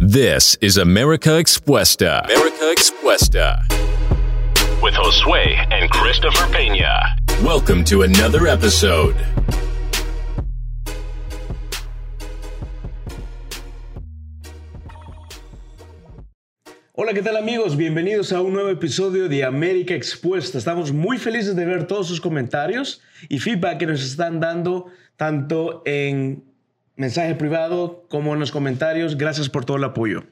This is America Expuesta. America Expuesta. With Josue and Christopher Peña. Welcome to another episode. Hola, ¿qué tal amigos? Bienvenidos a un nuevo episodio de América Expuesta. Estamos muy felices de ver todos sus comentarios y feedback que nos están dando tanto en mensaje privado como en los comentarios. Gracias por todo el apoyo.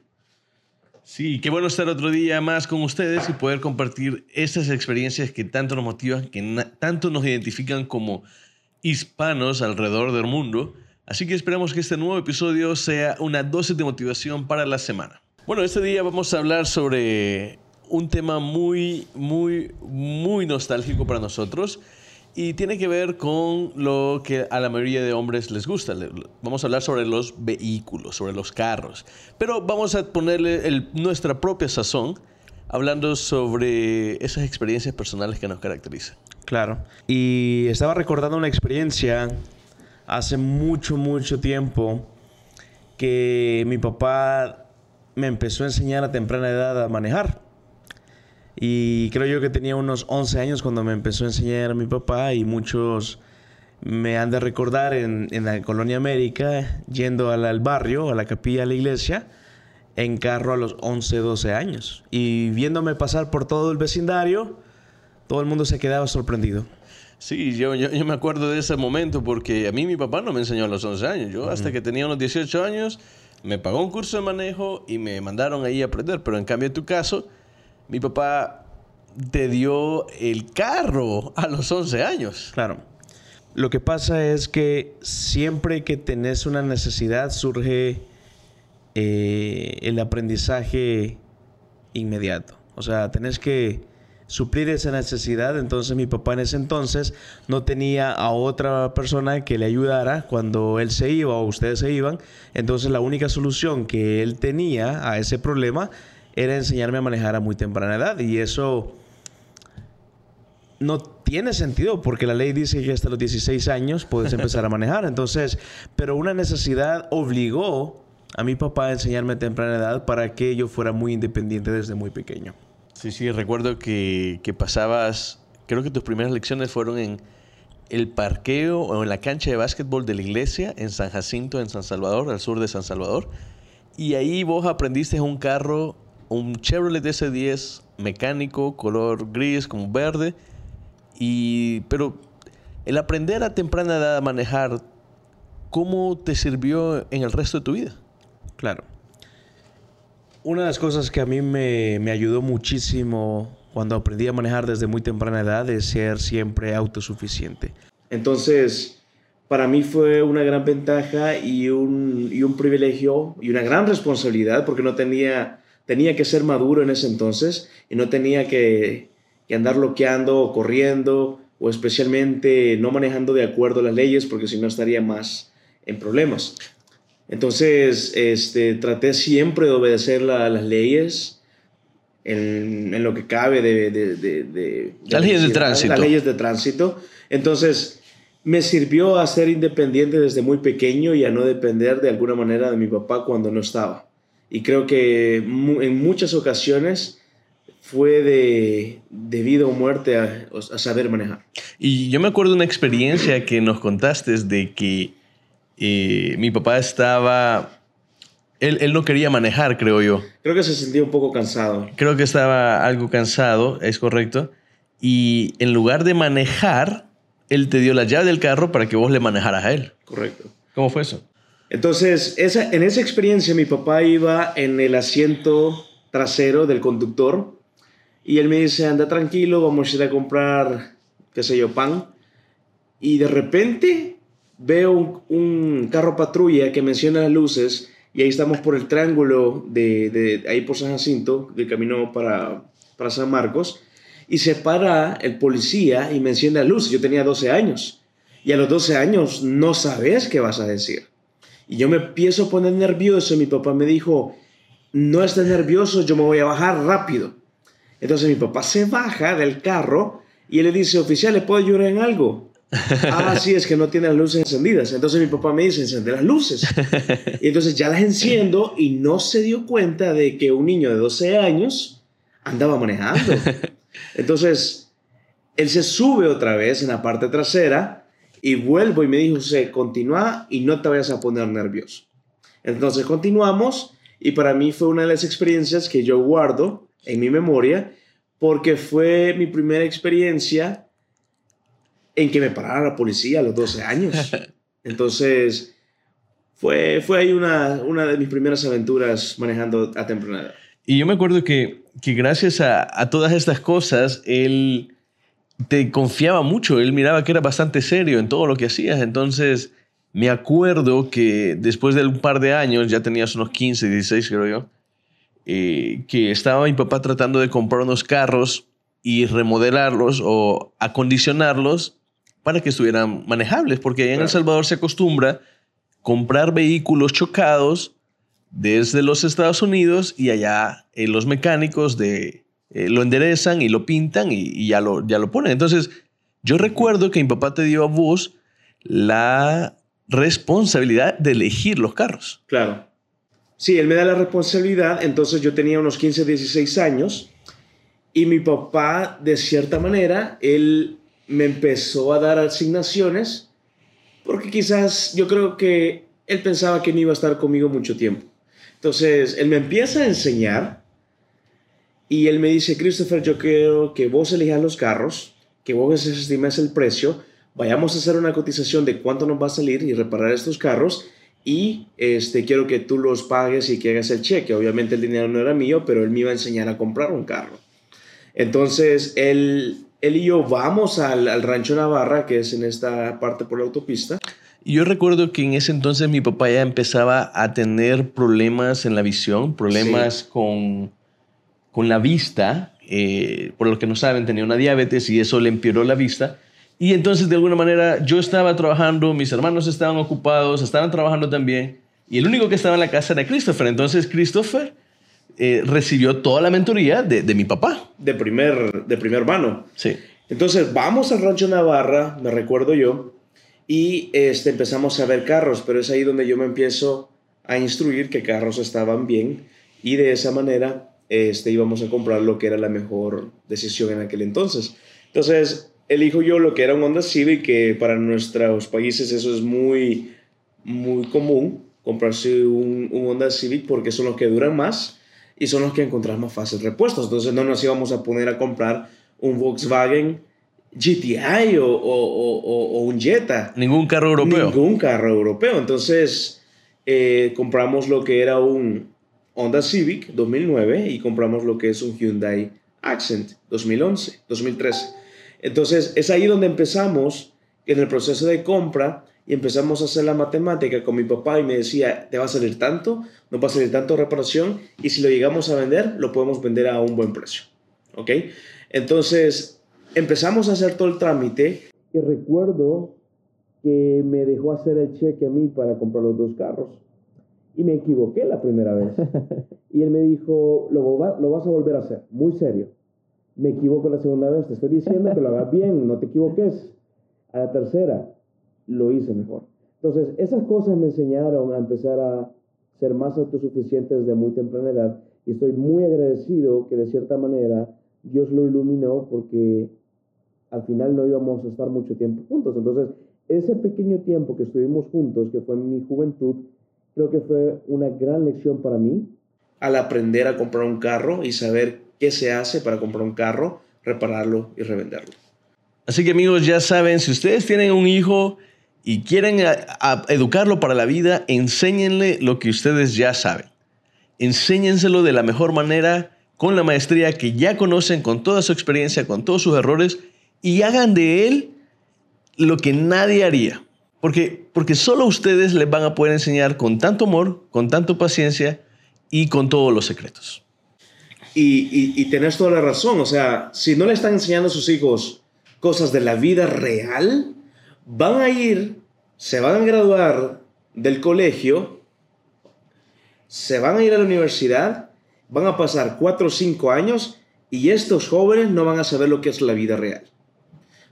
Sí, qué bueno estar otro día más con ustedes y poder compartir estas experiencias que tanto nos motivan, que tanto nos identifican como hispanos alrededor del mundo. Así que esperamos que este nuevo episodio sea una dosis de motivación para la semana. Bueno, este día vamos a hablar sobre un tema muy, muy, muy nostálgico para nosotros y tiene que ver con lo que a la mayoría de hombres les gusta. Vamos a hablar sobre los vehículos, sobre los carros, pero vamos a ponerle nuestra propia sazón hablando sobre esas experiencias personales que nos caracterizan. Claro. Y estaba recordando una experiencia hace mucho, mucho tiempo que mi papá me empezó a enseñar a temprana edad a manejar. Y creo yo que tenía unos 11 años cuando me empezó a enseñar a mi papá y muchos me han de recordar en, la colonia América yendo al, barrio, a la capilla, a la iglesia, en carro a los 11, 12 años. Y viéndome pasar por todo el vecindario, todo el mundo se quedaba sorprendido. Sí, yo, yo, me acuerdo de ese momento porque a mí mi papá no me enseñó a los 11 años. Yo hasta que tenía unos 18 años me pagó un curso de manejo y me mandaron ahí a aprender. Pero en cambio, en tu caso, mi papá te dio el carro a los 11 años. Claro. Lo que pasa es que siempre que tenés una necesidad surge eh, el aprendizaje inmediato. O sea, tenés que suplir esa necesidad. Entonces mi papá en ese entonces no tenía a otra persona que le ayudara cuando él se iba o ustedes se iban. Entonces la única solución que él tenía a ese problema era enseñarme a manejar a muy temprana edad. Y eso no tiene sentido porque la ley dice que hasta los 16 años puedes empezar a manejar. Entonces, pero una necesidad obligó a mi papá a enseñarme a temprana edad para que yo fuera muy independiente desde muy pequeño. Sí, sí, recuerdo que, pasabas, creo que tus primeras lecciones fueron en el parqueo o en la cancha de básquetbol de la iglesia en San Jacinto, en San Salvador, al sur de San Salvador. Y ahí vos aprendiste un carro, un Chevrolet S10 mecánico, color gris como verde. Y, pero el aprender a temprana edad a manejar, ¿cómo te sirvió en el resto de tu vida? Claro. Una de las cosas que a mí me, me, ayudó muchísimo cuando aprendí a manejar desde muy temprana edad es ser siempre autosuficiente. Entonces, para mí fue una gran ventaja y un, y un privilegio y una gran responsabilidad porque no tenía, tenía que ser maduro en ese entonces y no tenía que, que andar bloqueando o corriendo o especialmente no manejando de acuerdo a las leyes porque si no estaría más en problemas. Entonces, este, traté siempre de obedecer las leyes en, en, lo que cabe de... de, de, las leyes de tránsito. Las leyes de tránsito. Entonces, me sirvió a ser independiente desde muy pequeño y a no depender de alguna manera de mi papá cuando no estaba. Y creo que en muchas ocasiones fue de, de vida o muerte a, a, saber manejar. Y yo me acuerdo de una experiencia que nos contaste de que y mi papá estaba... Él, él, no quería manejar, creo yo. Creo que se sentía un poco cansado. Creo que estaba algo cansado, es correcto. Y en lugar de manejar, él te dio la llave del carro para que vos le manejaras a él. Correcto. ¿Cómo fue eso? Entonces, en esa experiencia mi papá iba en el asiento trasero del conductor y él me dice, anda tranquilo, vamos a ir a comprar, qué sé yo, pan. Y de repente veo un, carro patrulla que menciona las luces y ahí estamos por el triángulo de, ahí por San Jacinto, de camino para, para San Marcos, y se para el policía y menciona las luces. Yo tenía 12 años y a los 12 años no sabes qué vas a decir. Y yo me empiezo a poner nervioso y mi papá me dijo, no estés nervioso, yo me voy a bajar rápido. Entonces mi papá se baja del carro y él le dice, oficial, ¿le puedo ayudar en algo? Ah, sí, es que no tiene las luces encendidas. Entonces mi papá me dice, encende las luces. Y entonces ya las enciendo y no se dio cuenta de que un niño de 12 años andaba manejando. Entonces, él se sube otra vez en la parte trasera y vuelvo y me dijo, se continúa y no te vayas a poner nervioso. Entonces continuamos y para mí fue una de las experiencias que yo guardo en mi memoria porque fue mi primera experiencia en que me parara la policía a los 12 años. Entonces, fue, fue ahí una, una de mis primeras aventuras manejando a temprana edad. Y yo me acuerdo que, que gracias a, a, todas estas cosas, él te confiaba mucho, él miraba que era bastante serio en todo lo que hacías. Entonces, me acuerdo que después de un par de años, ya tenías unos 15, 16 creo yo, eh, que estaba mi papá tratando de comprar unos carros y remodelarlos o acondicionarlos para que estuvieran manejables, porque allá en El Salvador se acostumbra comprar vehículos chocados desde los Estados Unidos y allá eh, los mecánicos de, eh, lo enderezan y lo pintan y, ya, lo, ya lo ponen. Entonces, yo recuerdo que mi papá te dio a vos la responsabilidad de elegir los carros. Claro. Sí, él me da la responsabilidad, entonces yo tenía unos 15, 16 años y mi papá, de cierta manera, él me empezó a dar asignaciones porque quizás yo creo que él pensaba que no iba a estar conmigo mucho tiempo. Entonces, él me empieza a enseñar y él me dice, Christopher, yo quiero que vos elijas los carros, que vos estimes el precio, vayamos a hacer una cotización de cuánto nos va a salir y reparar estos carros y este, quiero que tú los pagues y que hagas el cheque. Obviamente el dinero no era mío, pero él me iba a enseñar a comprar un carro. Entonces, él él y yo vamos al, rancho Navarra, que es en esta parte por la autopista. Yo recuerdo que en ese entonces mi papá ya empezaba a tener problemas en la visión, problemas con, con la vista. Eh, por lo que no saben, tenía una diabetes y eso le empeoró la vista. Y entonces, de alguna manera, yo estaba trabajando, mis hermanos estaban ocupados, estaban trabajando también. Y el único que estaba en la casa era Christopher. Entonces, Christopher eh, recibió toda la mentoría de, de, mi papá. De primer, de primer mano. Sí. Entonces vamos al Rancho Navarra, me recuerdo yo, y este, empezamos a ver carros, pero es ahí donde yo me empiezo a instruir que carros estaban bien y de esa manera este, íbamos a comprar lo que era la mejor decisión en aquel entonces. Entonces elijo yo lo que era un Honda Civic, que para nuestros países eso es muy, muy común, comprarse un, un Honda Civic porque son los que duran más y son los que encontramos más fácil repuestos. Entonces no nos íbamos a poner a comprar un Volkswagen GTI o, o, o, un Jetta. Ningún carro europeo. Ningún carro europeo. Entonces eh, compramos lo que era un Honda Civic 2009 y compramos lo que es un Hyundai Accent 2011, 2013. Entonces es ahí donde empezamos en el proceso de compra y empezamos a hacer la matemática con mi papá y me decía, te va a salir tanto, no va a salir tanto reparación y si lo llegamos a vender, lo podemos vender a un buen precio. ¿Ok? Entonces empezamos a hacer todo el trámite y recuerdo que me dejó hacer el cheque a mí para comprar los dos carros. Y me equivoqué la primera vez. Y él me dijo, lo, lo vas a volver a hacer, muy serio. Me equivoco la segunda vez, te estoy diciendo que lo hagas bien, no te equivoques. A la tercera, lo hice mejor. Entonces, esas cosas me enseñaron a empezar a ser más autosuficiente desde muy temprana edad y estoy muy agradecido que de cierta manera Dios lo iluminó porque al final no íbamos a estar mucho tiempo juntos. Entonces, ese pequeño tiempo que estuvimos juntos, que fue en mi juventud, creo que fue una gran lección para mí al aprender a comprar un carro y saber qué se hace para comprar un carro, repararlo y revenderlo. Así que amigos, ya saben, si ustedes tienen un hijo y quieren educarlo para la vida, enséñenle lo que ustedes ya saben. Enséñenselo de la mejor manera, con la maestría que ya conocen, con toda su experiencia, con todos sus errores, y hagan de él lo que nadie haría. Porque, porque solo ustedes les van a poder enseñar con tanto amor, con tanta paciencia y con todos los secretos. Y, y, y tenés toda la razón. O sea, si no le están enseñando a sus hijos cosas de la vida real, van a ir, se van a graduar del colegio, se van a ir a la universidad, van a pasar cuatro o cinco años y estos jóvenes no van a saber lo que es la vida real.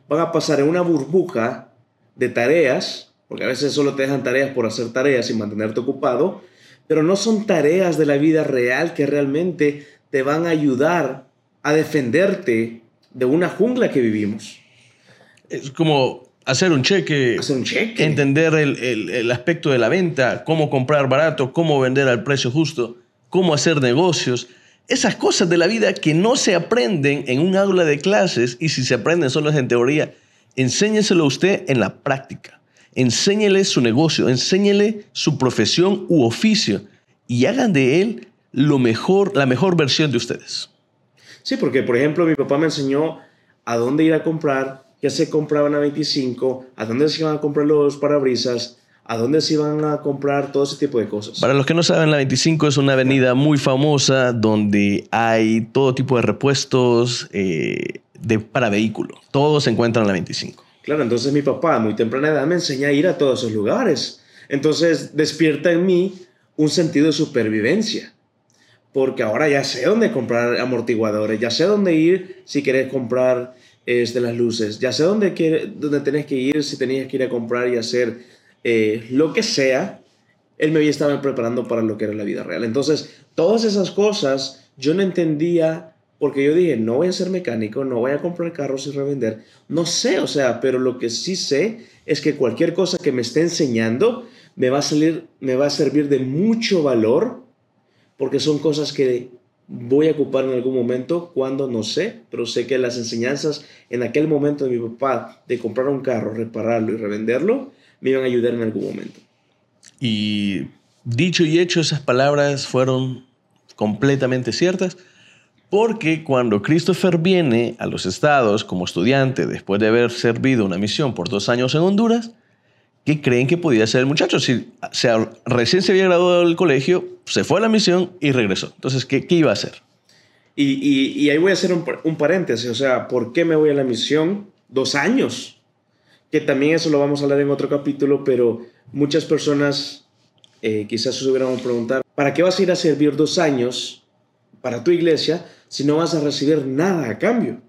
van a pasar en una burbuja de tareas, porque a veces solo te dejan tareas por hacer tareas y mantenerte ocupado, pero no son tareas de la vida real que realmente te van a ayudar a defenderte de una jungla que vivimos. Es como hacer un cheque, Hacer un cheque. entender el, el- el aspecto de la venta, cómo comprar barato, cómo vender al precio justo, cómo hacer negocios. Esas cosas de la vida que no se aprenden en un aula de clases y si se aprenden solo es en teoría, enséñeselo a usted en la práctica. Enséñele su negocio, enséñele su profesión u oficio y hagan de él lo mejor, la mejor versión de ustedes. Sí, porque por ejemplo mi papá me enseñó a dónde ir a comprar, qué se compraban a 25, a dónde se iban a comprar los parabrisas, a dónde se iban a comprar todo ese tipo de cosas. Para los que no saben, la 25 es una avenida muy famosa donde hay todo tipo de repuestos eh, de, para vehículos. Todos se encuentran en la 25. Claro, entonces mi papá a muy temprana edad me enseña a ir a todos esos lugares. Entonces despierta en mí un sentido de supervivencia. Porque ahora ya sé dónde comprar amortiguadores, ya sé dónde ir si querés comprar este, las luces, ya sé dónde, quiere- dónde tenés que ir si tenías que ir a comprar y hacer eh, lo que sea. Él me había estado preparando para lo que era la vida real. Entonces, todas esas cosas yo no entendía porque yo dije, no voy a ser mecánico, no voy a comprar carros y revender. No sé, o sea, pero lo que sí sé es que cualquier cosa que me esté enseñando me va a salir, me va a servir de mucho valor porque son cosas que voy a ocupar en algún momento cuando no sé, pero sé que las enseñanzas en aquel momento de mi papá de comprar un carro, repararlo y revenderlo, me iban a ayudar en algún momento. Y dicho y hecho, esas palabras fueron completamente ciertas. Porque cuando Christopher viene a los estados como estudiante, después de haber servido una misión por dos años en Honduras, ¿qué creen que podía ser el muchacho? Si recién se había graduado del colegio, se fue a la misión y regresó. Entonces, ¿qué, qué iba a hacer? Y, y- ahí voy a hacer un paréntesis, o sea, ¿por qué me voy a la misión? Dos años. Que también eso lo vamos a hablar en otro capítulo, pero muchas personas eh, quizás se hubieran preguntar, ¿para qué vas a ir a servir dos años para tu iglesia si no vas a recibir nada a cambio?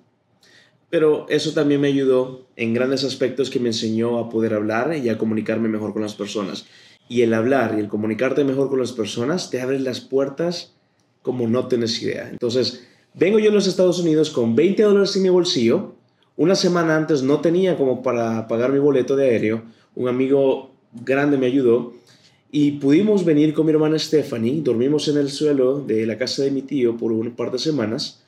Pero eso también me ayudó en grandes aspectos que me enseñó a poder hablar y a comunicarme mejor con las personas. Y el hablar y el comunicarte mejor con las personas te abre las puertas como no tienes idea. Entonces, vengo yo a los Estados Unidos con 20 dólares en mi bolsillo. Una semana antes no tenía como para pagar mi boleto de aéreo. Un amigo grande me ayudó y pudimos venir con mi hermana Stephanie. Dormimos en el suelo de la casa de mi tío por un par de semanas.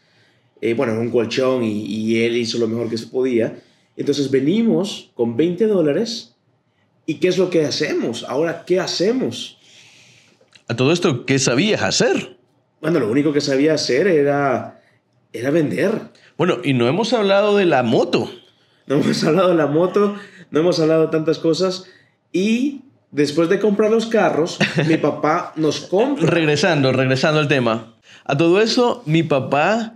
Eh, bueno, en un colchón y, y él hizo lo mejor que se podía. Entonces venimos con 20 dólares. ¿Y qué es lo que hacemos? Ahora, ¿qué hacemos? A todo esto, ¿qué sabías hacer? Bueno, lo único que sabía hacer era, era vender. Bueno, y no hemos hablado de la moto. No hemos hablado de la moto, no hemos hablado de tantas cosas. Y después de comprar los carros, mi papá nos compra. Regresando, regresando al tema. A todo eso, mi papá,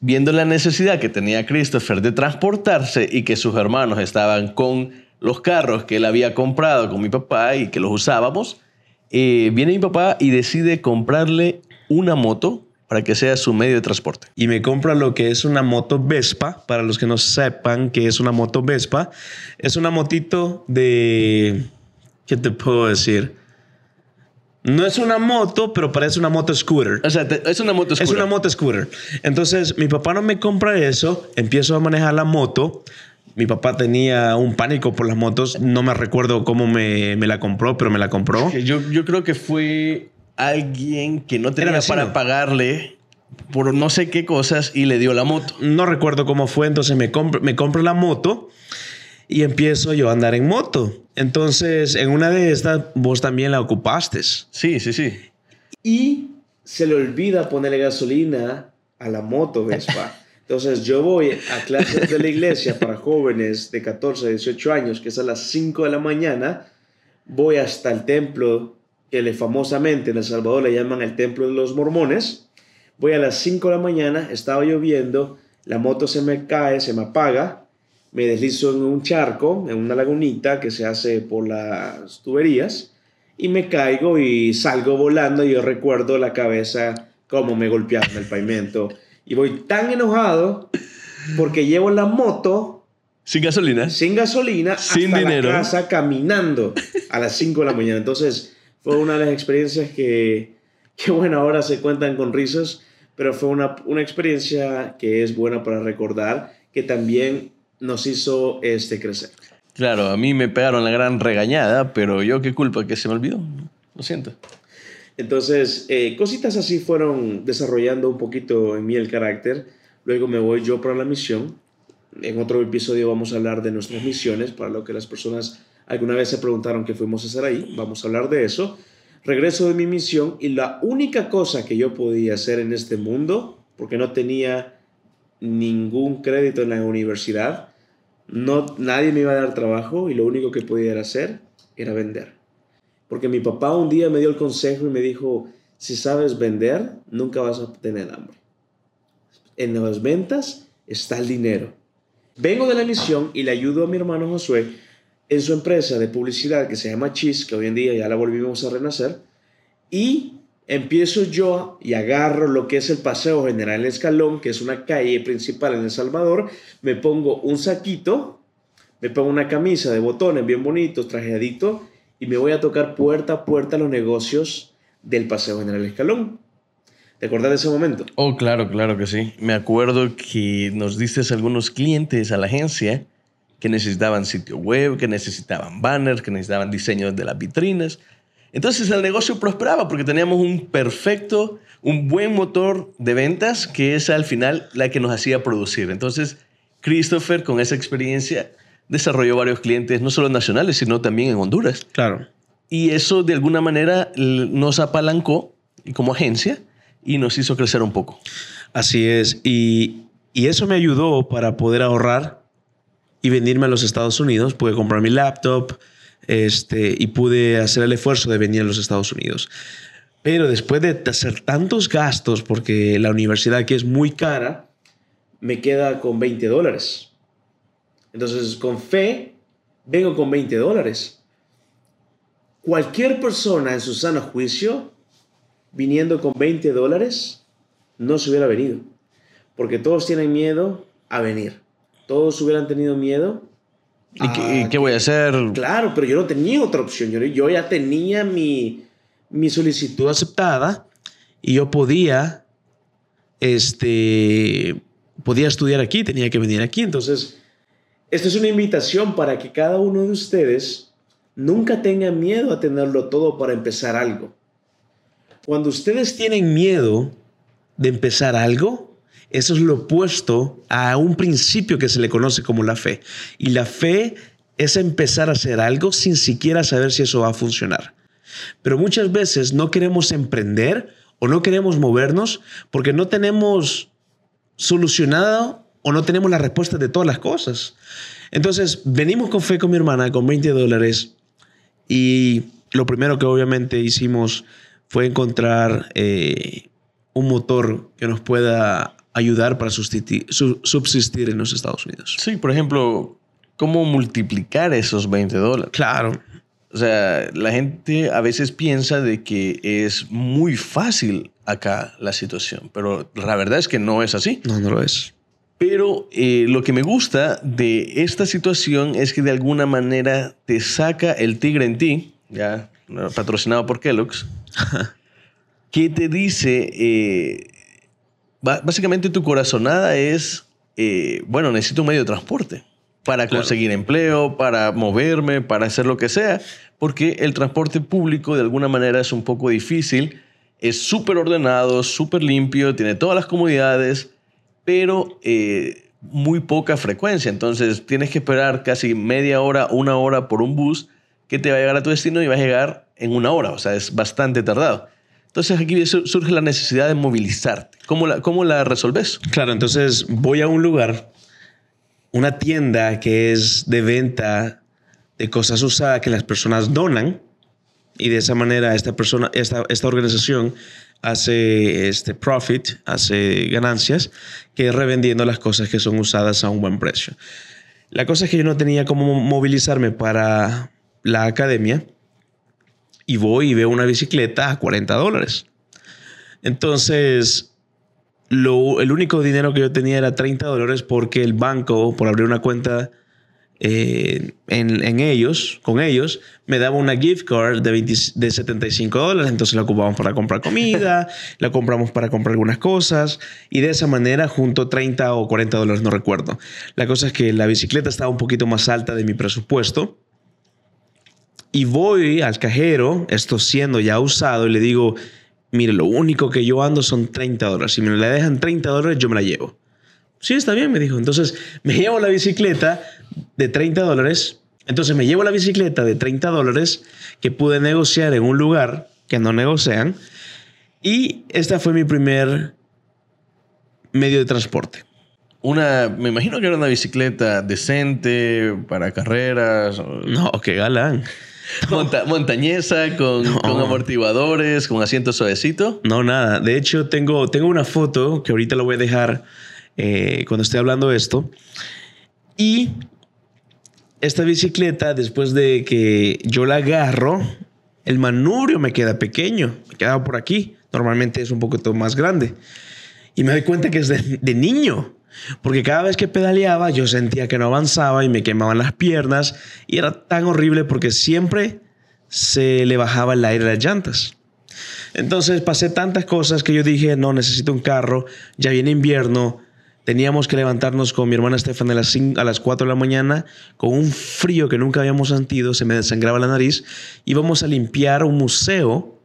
viendo la necesidad que tenía Christopher de transportarse y que sus hermanos estaban con los carros que él había comprado con mi papá y que los usábamos, eh, viene mi papá y decide comprarle una moto para que sea su medio de transporte. Y me compra lo que es una moto Vespa. Para los que no sepan qué es una moto Vespa, es una motito de... ¿Qué te puedo decir? No es una moto, pero parece una moto scooter. O sea, te- es una moto Es oscura. una moto scooter. Entonces, mi papá no me compra eso. Empiezo a manejar la moto. Mi papá tenía un pánico por las motos. No me recuerdo cómo me, me la compró, pero me la compró. Yo, yo creo que fue alguien que no tenía para pagarle por no sé qué cosas y le dio la moto. No recuerdo cómo fue. Entonces, me compro, me compro la moto y empiezo yo a andar en moto. Entonces, en una de estas, vos también la ocupaste. Sí, sí, sí. Y se le olvida ponerle gasolina a la moto Vespa. Entonces yo voy a clases de la iglesia para jóvenes de 14 a 18 años, que es a las 5 de la mañana. Voy hasta el templo que le famosamente en El Salvador le llaman el templo de los mormones. Voy a las 5 de la mañana, estaba lloviendo, la moto se me cae, se me apaga, me deslizo en un charco, en una lagunita que se hace por las tuberías y me caigo y salgo volando y yo recuerdo la cabeza como me golpeaba en el pavimento y voy tan enojado porque llevo la moto Sin gasolina. sin gasolina Sin hasta dinero. la casa caminando a las 5 de la mañana. Entonces fue una de las experiencias que, que bueno, ahora se cuentan con risas, pero fue una, una experiencia que es buena para recordar, que también nos hizo este, crecer. Claro, a mí me pegaron la gran regañada, pero yo qué culpa que se me olvidó. Lo siento. Entonces, eh, cositas así fueron desarrollando un poquito en mí el carácter. Luego me voy yo para la misión. En otro episodio vamos a hablar de nuestras misiones, para lo que las personas alguna vez se preguntaron qué fuimos a hacer ahí. Vamos a hablar de eso. Regreso de mi misión y la única cosa que yo podía hacer en este mundo, porque no tenía ningún crédito en la universidad, no, nadie me iba a dar trabajo y lo único que podía hacer era vender. Porque mi papá un día me dio el consejo y me dijo, si sabes vender, nunca vas a tener hambre. En las ventas está el dinero. Vengo de la misión y le ayudo a mi hermano Josué en su empresa de publicidad que se llama Cheese, que hoy en día ya la volvimos a renacer, y empiezo yo y agarro lo que es el Paseo General Escalón, que es una calle principal en El Salvador, me pongo un saquito, me pongo una camisa de botones bien bonitos, trajeadito, y me voy a tocar puerta a puerta los negocios del Paseo General Escalón. ¿Te acordás de ese momento? Oh, claro, claro que sí. Me acuerdo que nos diste algunos clientes a la agencia que necesitaban sitio web, que necesitaban banners, que necesitaban diseños de las vitrinas. Entonces el negocio prosperaba porque teníamos un perfecto, un buen motor de ventas que es al final la que nos hacía producir. Entonces Christopher con esa experiencia desarrolló varios clientes, no solo nacionales, sino también en Honduras. Claro. Y eso de alguna manera nos apalancó como agencia y nos hizo crecer un poco. Así es. Y, y eso me ayudó para poder ahorrar y venirme a los Estados Unidos. Pude comprar mi laptop este, y pude hacer el esfuerzo de venir a los Estados Unidos. Pero después de hacer tantos gastos, porque la universidad aquí es muy cara, me queda con 20 dólares. Entonces, con fe, vengo con 20 dólares. Cualquier persona en su sano juicio, viniendo con 20 dólares, no se hubiera venido. Porque todos tienen miedo a venir. Todos hubieran tenido miedo. ¿Y, qué, a y qué voy a hacer? Claro, pero yo no tenía otra opción. Yo, yo ya tenía mi, mi solicitud aceptada y yo podía, este, podía estudiar aquí, tenía que venir aquí. Entonces, esta es una invitación para que cada uno de ustedes nunca tenga miedo a tenerlo todo para empezar algo. Cuando ustedes tienen miedo de empezar algo, eso es lo opuesto a un principio que se le conoce como la fe. Y la fe es empezar a hacer algo sin siquiera saber si eso va a funcionar. Pero muchas veces no queremos emprender o no queremos movernos porque no tenemos solucionado o no tenemos la respuesta de todas las cosas. Entonces, venimos con fe con mi hermana, con 20 dólares, y lo primero que obviamente hicimos fue encontrar eh, un motor que nos pueda ayudar para subsistir, su- subsistir en los Estados Unidos. Sí, por ejemplo, ¿cómo multiplicar esos 20 dólares? Claro, O sea, la gente a veces piensa de que es muy fácil acá la situación, pero la verdad es que no es así. no, no lo es. Pero eh, lo que me gusta de esta situación es que de alguna manera te saca el tigre en ti, ya patrocinado por Kellogg's, que te dice, eh, básicamente tu corazonada es, eh, bueno, necesito un medio de transporte para Claro. conseguir empleo, para moverme, para hacer lo que sea, porque el transporte público de alguna manera es un poco difícil, es súper ordenado, súper limpio, tiene todas las comodidades, pero eh, muy poca frecuencia. Entonces tienes que esperar casi media hora, una hora por un bus que te va a llegar a tu destino y va a llegar en una hora. O sea, es bastante tardado. Entonces aquí su- surge la necesidad de movilizarte. ¿Cómo la, cómo la resolves? Claro, entonces voy a un lugar, una tienda que es de venta de cosas usadas que las personas donan y de esa manera esta persona, esta, esta organización hace este profit, hace ganancias, que es revendiendo las cosas que son usadas a un buen precio. La cosa es que yo no tenía cómo movilizarme para la academia y voy y veo una bicicleta a 40 dólares. Entonces, lo- el único dinero que yo tenía era 30 dólares porque el banco, por abrir una cuenta eh, en, en ellos, con ellos, me daba una gift card de, 20 de 75 dólares. Entonces la ocupamos para comprar comida, la compramos para comprar algunas cosas y de esa manera junto 30 o 40 dólares, no recuerdo. La cosa es que la bicicleta estaba un poquito más alta de mi presupuesto y voy al cajero, esto siendo ya usado, y le digo, mire, lo único que yo ando son 30 dólares. Si me la dejan 30 dólares, yo me la llevo. Sí, está bien, me dijo. Entonces me llevo la bicicleta de 30 dólares. Entonces me llevo la bicicleta de 30 dólares que pude negociar en un lugar que no negocian. Y esta fue mi primer medio de transporte. Una, me imagino que era una bicicleta decente para carreras. No, qué galán. Monta- montañesa, con, No. con amortiguadores, con asiento suavecito. No, nada. De hecho, tengo, tengo una foto que ahorita la voy a dejar eh, cuando esté hablando de esto. Y esta bicicleta, después de que yo la agarro, el manubrio me queda pequeño. Me queda por aquí. Normalmente es un poquito más grande. Y me doy cuenta que es de, de niño. Porque cada vez que pedaleaba yo sentía que no avanzaba y me quemaban las piernas. Y era tan horrible porque siempre se le bajaba el aire a las llantas. Entonces pasé tantas cosas que yo dije, no, necesito un carro, ya viene invierno, teníamos que levantarnos con mi hermana Estefan a las, cin- a las 4 de la mañana con un frío que nunca habíamos sentido, se me desangraba la nariz, íbamos a limpiar un museo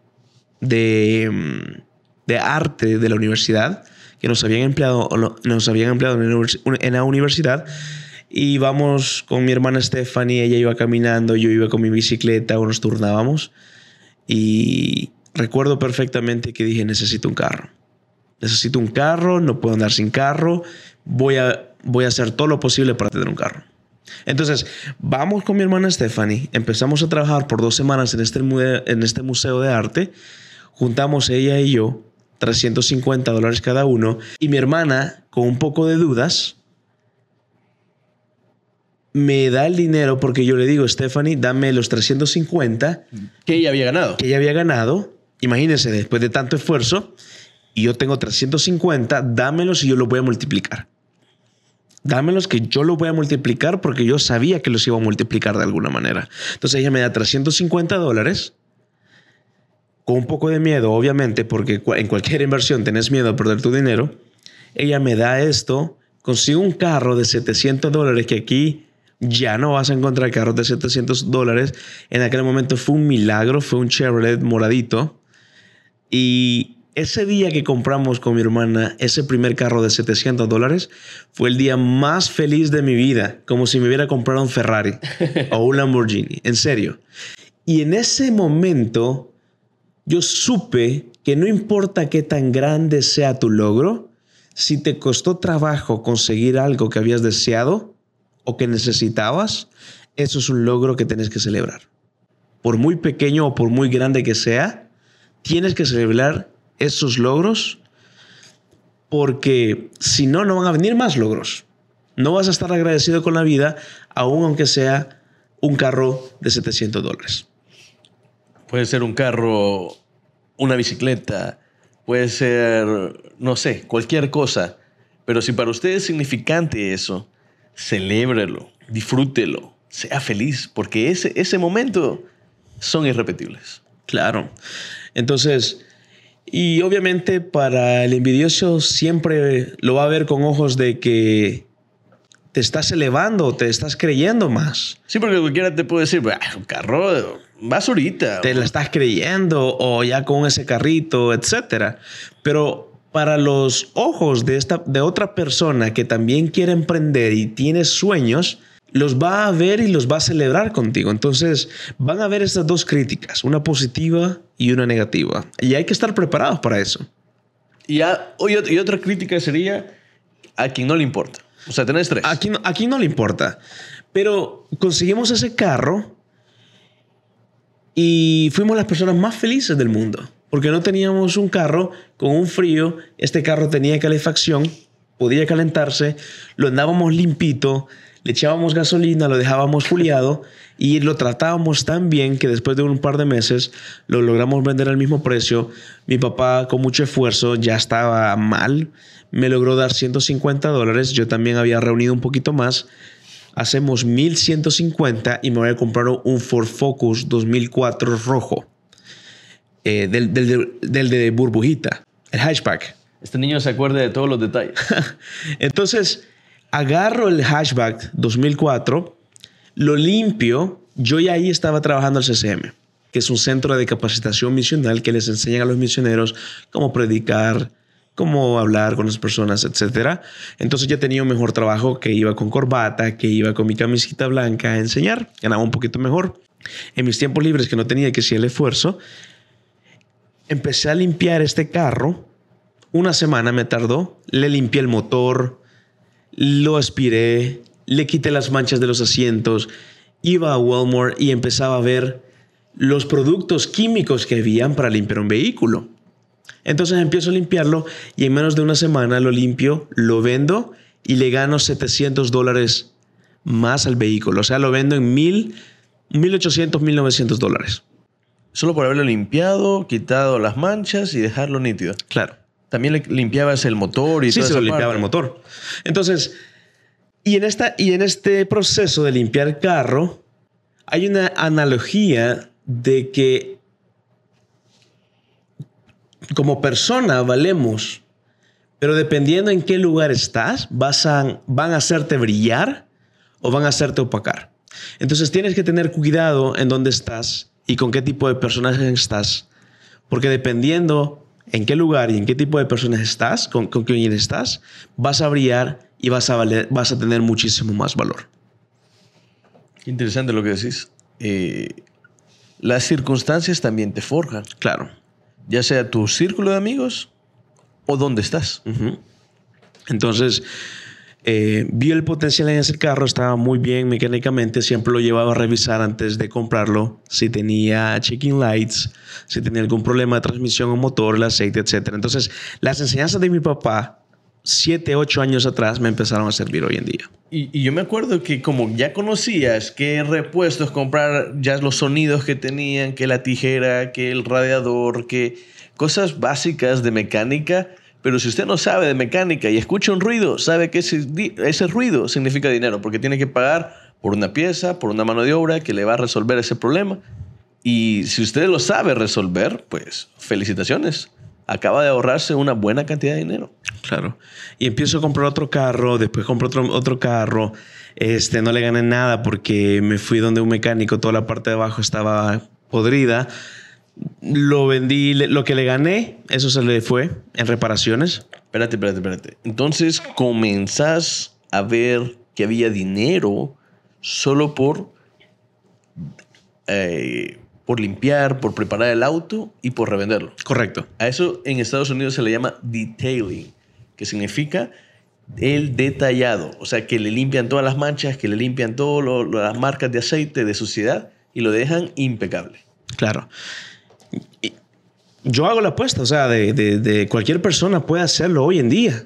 de, mm, de arte de la universidad que nos habían empleado, nos habían empleado en la universidad. Y vamos con mi hermana Stephanie, ella iba caminando, yo iba con mi bicicleta o nos turnábamos. Y recuerdo perfectamente que dije, necesito un carro. Necesito un carro, no puedo andar sin carro, voy a, voy a hacer todo lo posible para tener un carro. Entonces, vamos con mi hermana Stephanie, empezamos a trabajar por dos semanas en este, en este museo de arte, juntamos ella y yo 350 dólares cada uno, y mi hermana, con un poco de dudas, me da el dinero porque yo le digo, Stephanie, dame los 350 Que ella había ganado. que ella había ganado, imagínense, después de tanto esfuerzo, y yo tengo 350, dámelos y yo los voy a multiplicar. Dámelos que yo los voy a multiplicar porque yo sabía que los iba a multiplicar de alguna manera. Entonces ella me da 350 dólares, con un poco de miedo, obviamente, porque en cualquier inversión tenés miedo a perder tu dinero. Ella me da esto, consigo un carro de 700 dólares que aquí ya no vas a encontrar carros de 700 dólares. En aquel momento fue un milagro, fue un Chevrolet moradito. Y ese día que compramos con mi hermana ese primer carro de 700 dólares fue el día más feliz de mi vida, como si me hubiera comprado un Ferrari o un Lamborghini, en serio. Y en ese momento yo supe que no importa qué tan grande sea tu logro, si te costó trabajo conseguir algo que habías deseado o que necesitabas, eso es un logro que tienes que celebrar. Por muy pequeño o por muy grande que sea, tienes que celebrar esos logros porque si no, no van a venir más logros. No vas a estar agradecido con la vida, aun aunque sea un carro de 700 dólares. Puede ser un carro, una bicicleta, puede ser, no sé, cualquier cosa. Pero si para usted es significante eso, celébrelo, disfrútelo, sea feliz, porque ese, ese momento son irrepetibles. Claro. Entonces, y obviamente para el envidioso siempre lo va a ver con ojos de que te estás elevando, te estás creyendo más. Sí, porque cualquiera te puede decir, "Bah, un carro, basurita. te la estás creyendo o ya con ese carrito, etcétera. Pero para los ojos de esta de otra persona que también quiere emprender y tiene sueños, los va a ver y los va a celebrar contigo. Entonces, van a ver estas dos críticas, una positiva y una negativa. Y hay que estar preparados para eso. Y, ya- y ot- y otra crítica sería a quien no le importa. O sea, tenés tres. Aquí, aquí no le importa. Pero conseguimos ese carro y fuimos las personas más felices del mundo. Porque no teníamos un carro con un frío. Este carro tenía calefacción, podía calentarse, lo andábamos limpito, le echábamos gasolina, lo dejábamos fuliado y lo tratábamos tan bien que después de un par de meses lo logramos vender al mismo precio. Mi papá con mucho esfuerzo ya estaba mal, me logró dar 150 dólares, yo también había reunido un poquito más. Hacemos 1150 y me voy a comprar un Ford Focus 2004 rojo. eh, del, del- del de burbujita, el hatchback. Este niño se acuerda de todos los detalles. Entonces, agarro el hatchback 2004, lo limpio. Yo ya ahí estaba trabajando al CCM, que es un centro de capacitación misional que les enseñan a los misioneros cómo predicar, cómo hablar con las personas, etc. Entonces ya tenía un mejor trabajo que iba con corbata, que iba con mi camisita blanca a enseñar, ganaba un poquito mejor. En mis tiempos libres que no tenía que hacer el esfuerzo, empecé a limpiar este carro. Una semana me tardó. Le limpié el motor, lo aspiré, le quité las manchas de los asientos. Iba a Walmart y empezaba a ver los productos químicos que habían para limpiar un vehículo. Entonces empiezo a limpiarlo y en menos de una semana lo limpio, lo vendo y le gano 700 dólares más al vehículo. O sea, lo vendo en 1000, 1800, 1900 dólares. Solo por haberlo limpiado, quitado las manchas y dejarlo nítido. Claro. También le limpiabas el motor y Sí, toda se lo limpiaba el motor. Entonces, y en, esta, y en este proceso de limpiar carro, hay una analogía de que como persona valemos, pero dependiendo en qué lugar estás, vas a, van a hacerte brillar o van a hacerte opacar. Entonces tienes que tener cuidado en dónde estás y con qué tipo de personaje estás, porque dependiendo en qué lugar y en qué tipo de personas estás, con, con quién estás, vas a brillar y vas a, valer- vas a tener muchísimo más valor. Qué interesante lo que decís. Eh, las circunstancias también te forjan, Claro. Ya sea tu círculo de amigos o dónde estás. Entonces, eh, el potencial en ese carro, estaba muy bien mecánicamente, siempre lo llevaba a revisar antes de comprarlo, si tenía checking lights, si tenía algún problema de transmisión o motor, el aceite, etc. Entonces, las enseñanzas de mi papá, siete, ocho años atrás, me empezaron a servir hoy en día. Y, yo me acuerdo que como ya conocías qué repuestos comprar, ya los sonidos que tenían, que la tijera, que el radiador, que cosas básicas de mecánica, pero si usted no sabe de mecánica y escucha un ruido, sabe que ese ruido significa dinero, porque tiene que pagar por una pieza, por una mano de obra que le va a resolver ese problema. Y si usted lo sabe resolver, pues felicitaciones. Acaba de ahorrarse una buena cantidad de dinero. Claro. Y empiezo a comprar otro carro, después compro otro, otro carro. Este, no le gané nada porque me fui donde un mecánico, toda la parte de abajo estaba podrida. Lo vendí, lo que le gané, eso se le fue en reparaciones. Espérate, espérate, espérate. Entonces comenzás a ver que había dinero solo por, eh, por limpiar, por preparar el auto y por revenderlo. Correcto. A eso en Estados Unidos se le llama detailing, que significa el detallado. O sea, que le limpian todas las manchas, que le limpian todas las marcas de aceite, de suciedad y lo dejan impecable. Claro. Y yo hago la apuesta, o sea, de, de- de cualquier persona puede hacerlo hoy en día.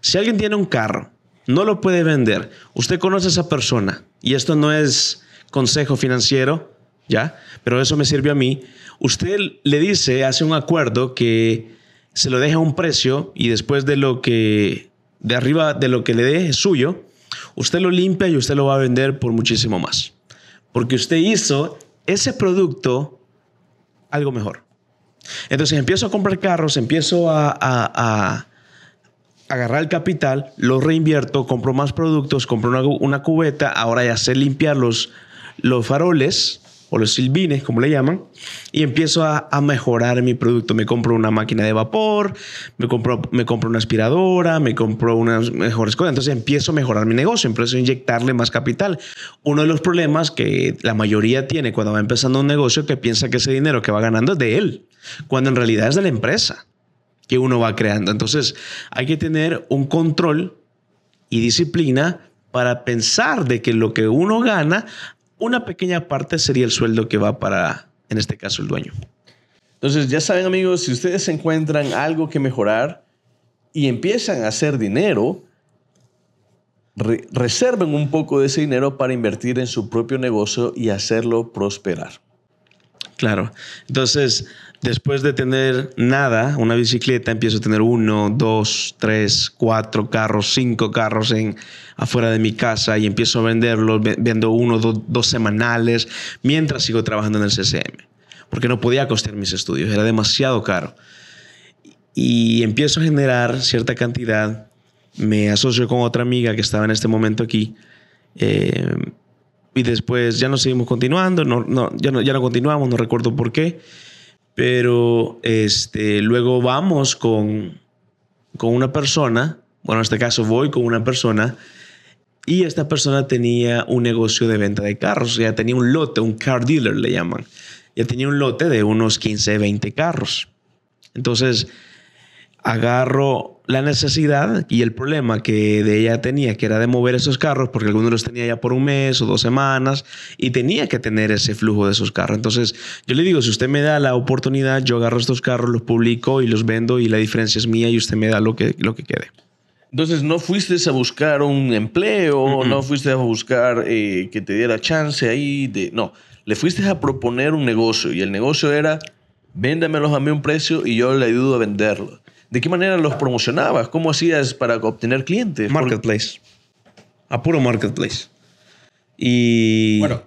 Si alguien tiene un carro, no lo puede vender, usted conoce a esa persona, y esto no es consejo financiero, ¿ya? Pero eso me sirve a mí. Usted le dice, hace un acuerdo que se lo deja a un precio y después de lo que, de arriba de lo que le dé es suyo, usted lo limpia y usted lo va a vender por muchísimo más. Porque usted hizo ese producto algo mejor. Entonces empiezo a comprar carros, empiezo a, a- a agarrar el capital, lo reinvierto, compro más productos, compro una, una cubeta, ahora ya sé limpiar los, los faroles o los silbines, como le llaman, y empiezo a, mejorar mi producto. Me compro una máquina de vapor, me compro, me compro una aspiradora, me compro unas mejores cosas. Entonces empiezo a mejorar mi negocio, empiezo a inyectarle más capital. Uno de los problemas que la mayoría tiene cuando va empezando un negocio que piensa que ese dinero que va ganando es de él, cuando en realidad es de la empresa que uno va creando. Entonces hay que tener un control y disciplina para pensar de que lo que uno gana, una pequeña parte sería el sueldo que va para, en este caso, el dueño. Entonces, ya saben, amigos, si ustedes encuentran algo que mejorar y empiezan a hacer dinero, re- reserven un poco de ese dinero para invertir en su propio negocio y hacerlo prosperar. Claro. Entonces, después de tener nada, una bicicleta, empiezo a tener uno, dos, tres, cuatro carros, cinco carros en, afuera de mi casa y empiezo a venderlos, ve- vendo uno, do- dos semanales, mientras sigo trabajando en el CCM. Porque no podía costear mis estudios, era demasiado caro. Y empiezo a generar cierta cantidad. Me asocio con otra amiga que estaba en este momento aquí. eh, y después ya no seguimos continuando, no, no, ya, no, ya no continuamos, no recuerdo por qué. Pero este, luego vamos con, con una persona, bueno, en este caso voy con una persona, y esta persona tenía un negocio de venta de carros, ya tenía un lote, un car dealer le llaman. Ya tenía un lote de unos 15, 20 carros. Entonces, agarro la necesidad y el problema que de ella tenía, que era de mover esos carros, porque algunos los tenía ya por un mes o dos semanas, y tenía que tener ese flujo de esos carros. Entonces, yo le digo, si usted me da la oportunidad, yo agarro estos carros, los publico y los vendo, y la diferencia es mía y usted me da lo que, lo que quede. Entonces, no fuiste a buscar un empleo, no fuiste a buscar eh, que te diera chance ahí de... No, le fuiste a proponer un negocio y el negocio era, véndamelos a mí un precio y yo le ayudo a venderlos. ¿De qué manera los promocionabas? ¿Cómo hacías para obtener clientes? Marketplace. A puro marketplace. Y... Bueno,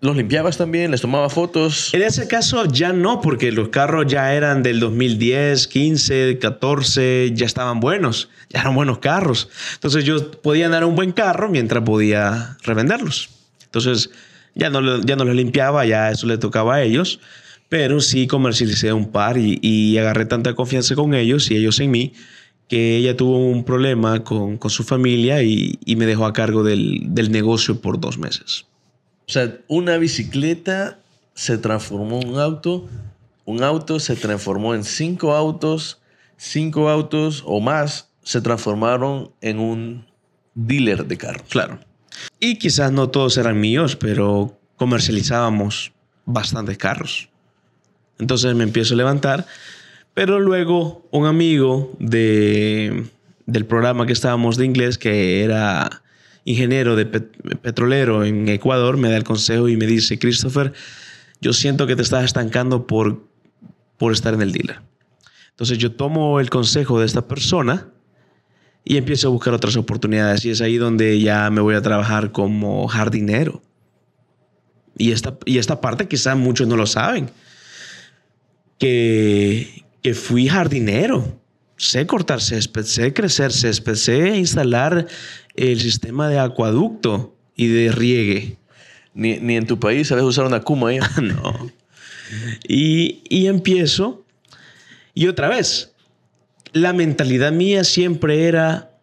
¿los limpiabas también? ¿Les tomabas fotos? En ese caso ya no, porque los carros ya eran del 2010, 15, 14, ya estaban buenos, ya eran buenos carros. Entonces yo podía dar un buen carro mientras podía revenderlos. Entonces ya no, ya no los limpiaba, ya eso le tocaba a ellos, pero sí comercialicé un par y, y agarré tanta confianza con ellos y ellos en mí que ella tuvo un problema con, con su familia y, y me dejó a cargo del, del negocio por dos meses. O sea, una bicicleta se transformó en un auto, un auto se transformó en cinco autos, cinco autos o más se transformaron en un dealer de carros. Claro. Y quizás no todos eran míos, pero comercializábamos bastantes carros. Entonces me empiezo a levantar, pero luego un amigo de, del programa que estábamos de inglés, que era ingeniero de pet- petrolero en Ecuador, me da el consejo y me dice, Christopher, yo siento que te estás estancando por, por estar en el dealer. Entonces yo tomo el consejo de esta persona y empiezo a buscar otras oportunidades. Y es ahí donde ya me voy a trabajar como jardinero. Y esta, y esta parte quizás muchos no lo saben. Que, que fui jardinero. Sé cortar césped, sé crecer césped, sé instalar el sistema de acueducto y de riegue. Ni, ni en tu país sabes usar una Kuma ya. No. Y, y empiezo. Y otra vez, la mentalidad mía siempre era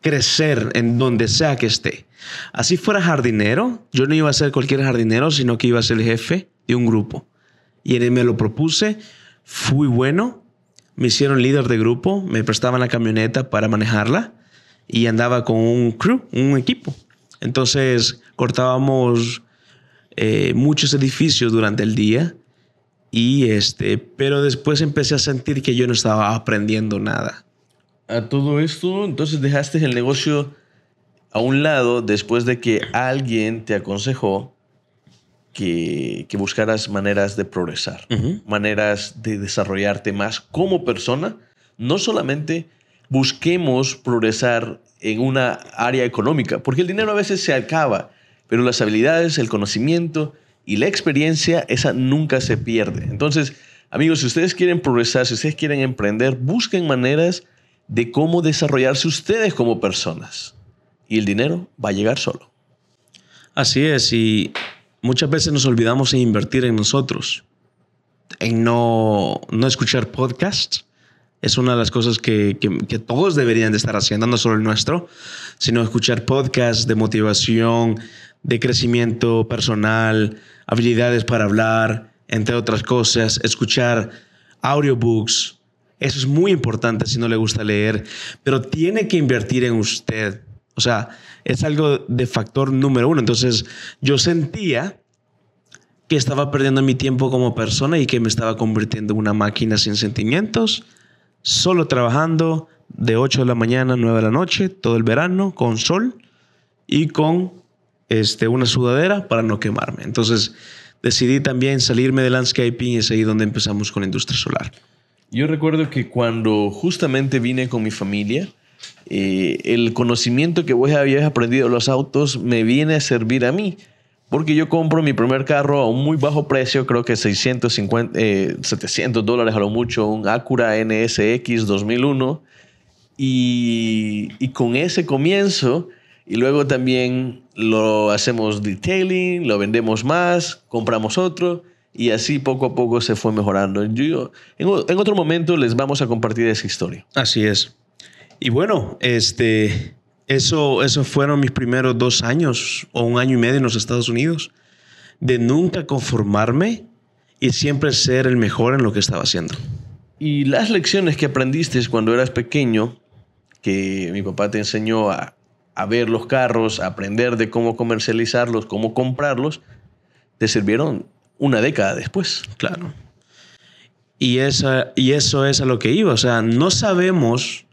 crecer en donde sea que esté. Así fuera jardinero, yo no iba a ser cualquier jardinero, sino que iba a ser el jefe de un grupo. Y me lo propuse, fui bueno, me hicieron líder de grupo, me prestaban la camioneta para manejarla y andaba con un crew, un equipo. Entonces cortábamos eh, muchos edificios durante el día y este, pero después empecé a sentir que yo no estaba aprendiendo nada. A todo esto, entonces dejaste el negocio a un lado después de que alguien te aconsejó que, que buscaras maneras de progresar, maneras de desarrollarte más como persona. No solamente busquemos progresar en una área económica, porque el dinero a veces se acaba, pero las habilidades, el conocimiento y la experiencia, esa nunca se pierde. Entonces, amigos, si ustedes quieren progresar, si ustedes quieren emprender, busquen maneras de cómo desarrollarse ustedes como personas. Y el dinero va a llegar solo. Así es, y muchas veces nos olvidamos en invertir en nosotros, en no, no escuchar podcasts. Es una de las cosas que, que- que todos deberían de estar haciendo, no solo el nuestro, sino escuchar podcasts de motivación, de crecimiento personal, habilidades para hablar, entre otras cosas, escuchar audiobooks. Eso es muy importante si no le gusta leer, pero tiene que invertir en usted. O sea, es algo de factor número uno. Entonces, yo sentía que estaba perdiendo mi tiempo como persona y que me estaba convirtiendo en una máquina sin sentimientos, solo trabajando de 8 de la mañana a 9 de la noche, todo el verano, con sol y con este, una sudadera para no quemarme. Entonces, decidí también salirme de landscaping y es ahí donde empezamos con la industria solar. Yo recuerdo que cuando justamente vine con mi familia, el conocimiento que vos habías aprendido de los autos me viene a servir a mí. Porque yo compro mi primer carro a un muy bajo precio, creo que 650, 700 eh, dólares a lo mucho, un Acura NSX 2001. Y, y con ese comienzo, y luego también lo hacemos detailing, lo vendemos más, compramos otro y así poco a poco se fue mejorando. Yo, en, otro momento les vamos a compartir esa historia. Así es. Y bueno, este, eso, eso fueron mis primeros dos años o un año y medio en los Estados Unidos, de nunca conformarme y siempre ser el mejor en lo que estaba haciendo. Y las lecciones que aprendiste cuando eras pequeño, que mi papá te enseñó a, a ver los carros, a aprender de cómo comercializarlos, cómo comprarlos, te sirvieron una década después. Claro. Y, esa, y eso es a lo que iba. O sea, no sabemos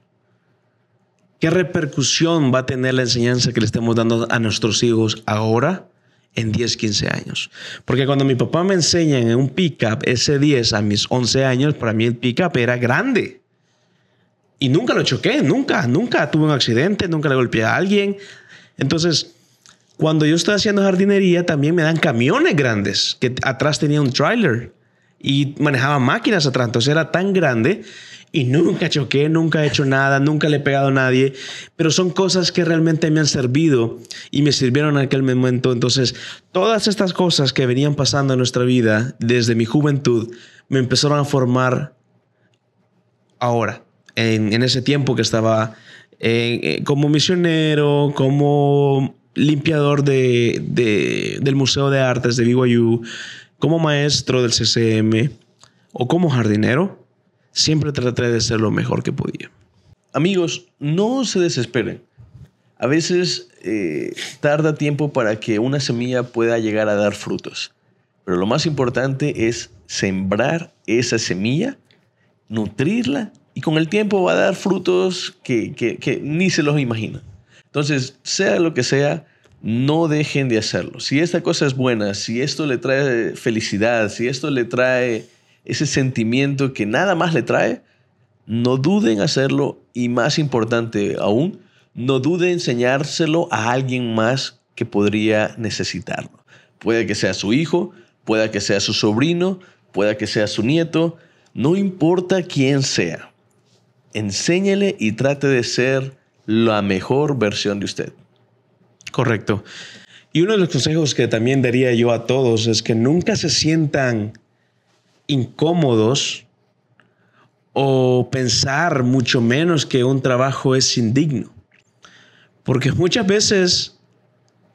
qué repercusión va a tener la enseñanza que le estemos dando a nuestros hijos ahora en 10, 15 años. Porque cuando mi papá me enseña en un pickup S10 a mis 11 años, para mí el pickup era grande. Y nunca lo choqué, nunca, nunca tuve un accidente, nunca le golpeé a alguien. Entonces, cuando yo estoy haciendo jardinería, también me dan camiones grandes, que atrás tenía un trailer y manejaba máquinas atrás. Entonces era tan grande y nunca choqué, nunca he hecho nada, nunca le he pegado a nadie, pero son cosas que realmente me han servido y me sirvieron en aquel momento. Entonces, todas estas cosas que venían pasando en nuestra vida desde mi juventud me empezaron a formar ahora en, ese tiempo que estaba eh, como misionero, como limpiador de, del Museo de Artes de BYU, como maestro del CCM o como jardinero, siempre traté de ser lo mejor que podía. Amigos, no se desesperen. A veces eh, tarda tiempo para que una semilla pueda llegar a dar frutos. Pero lo más importante es sembrar esa semilla, nutrirla y con el tiempo va a dar frutos que, ni se los imaginan. Entonces, sea lo que sea, no dejen de hacerlo. Si esta cosa es buena, si esto le trae felicidad, si esto le trae ese sentimiento que nada más le trae, no duden hacerlo y más importante aún, no duden enseñárselo a alguien más que podría necesitarlo. Puede que sea su hijo, puede que sea su sobrino, puede que sea su nieto, no importa quién sea enséñele y trate de ser la mejor versión de usted. Correcto. Y uno de los consejos que también daría yo a todos es que nunca se sientan incómodos o pensar mucho menos que un trabajo es indigno. Porque muchas veces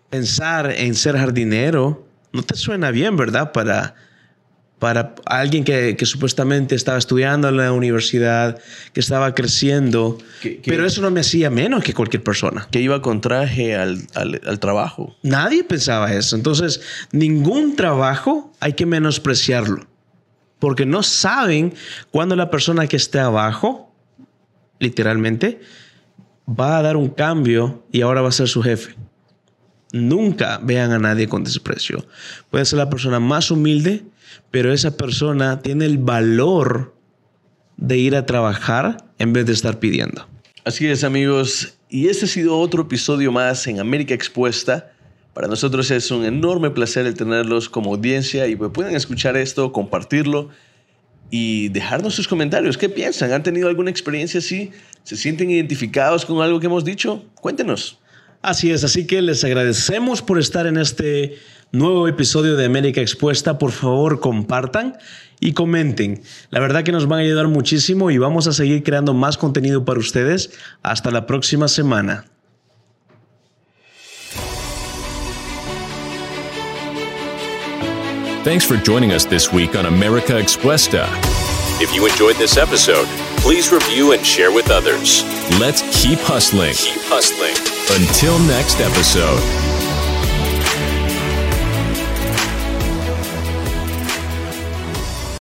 pensar en ser jardinero no te suena bien, ¿verdad? Para para alguien que, supuestamente estaba estudiando en la universidad, que estaba creciendo, pero eso no me hacía menos que cualquier persona. Que iba con traje al, trabajo. Nadie pensaba eso. Entonces, ningún trabajo hay que menospreciarlo, porque no saben cuándo la persona que esté abajo, literalmente, va a dar un cambio y ahora va a ser su jefe. Nunca vean a nadie con desprecio. Puede ser la persona más humilde, pero esa persona tiene el valor de ir a trabajar en vez de estar pidiendo. Así es, amigos. Y este ha sido otro episodio más en América Expuesta. Para nosotros es un enorme placer el tenerlos como audiencia y pues pueden escuchar esto, compartirlo y dejarnos sus comentarios. ¿Qué piensan? ¿Han tenido alguna experiencia así? ¿Se sienten identificados con algo que hemos dicho? Cuéntenos. Así es, así que les agradecemos por estar en este nuevo episodio de América Expuesta. Por favor, compartan y comenten. La verdad que nos van a ayudar muchísimo y vamos a seguir creando más contenido para ustedes. Hasta la próxima semana. Thanks for joining us this week on America Expuesta. If you enjoyed this episode, please review and share with others. Let's keep hustling. Keep hustling. Until next episode.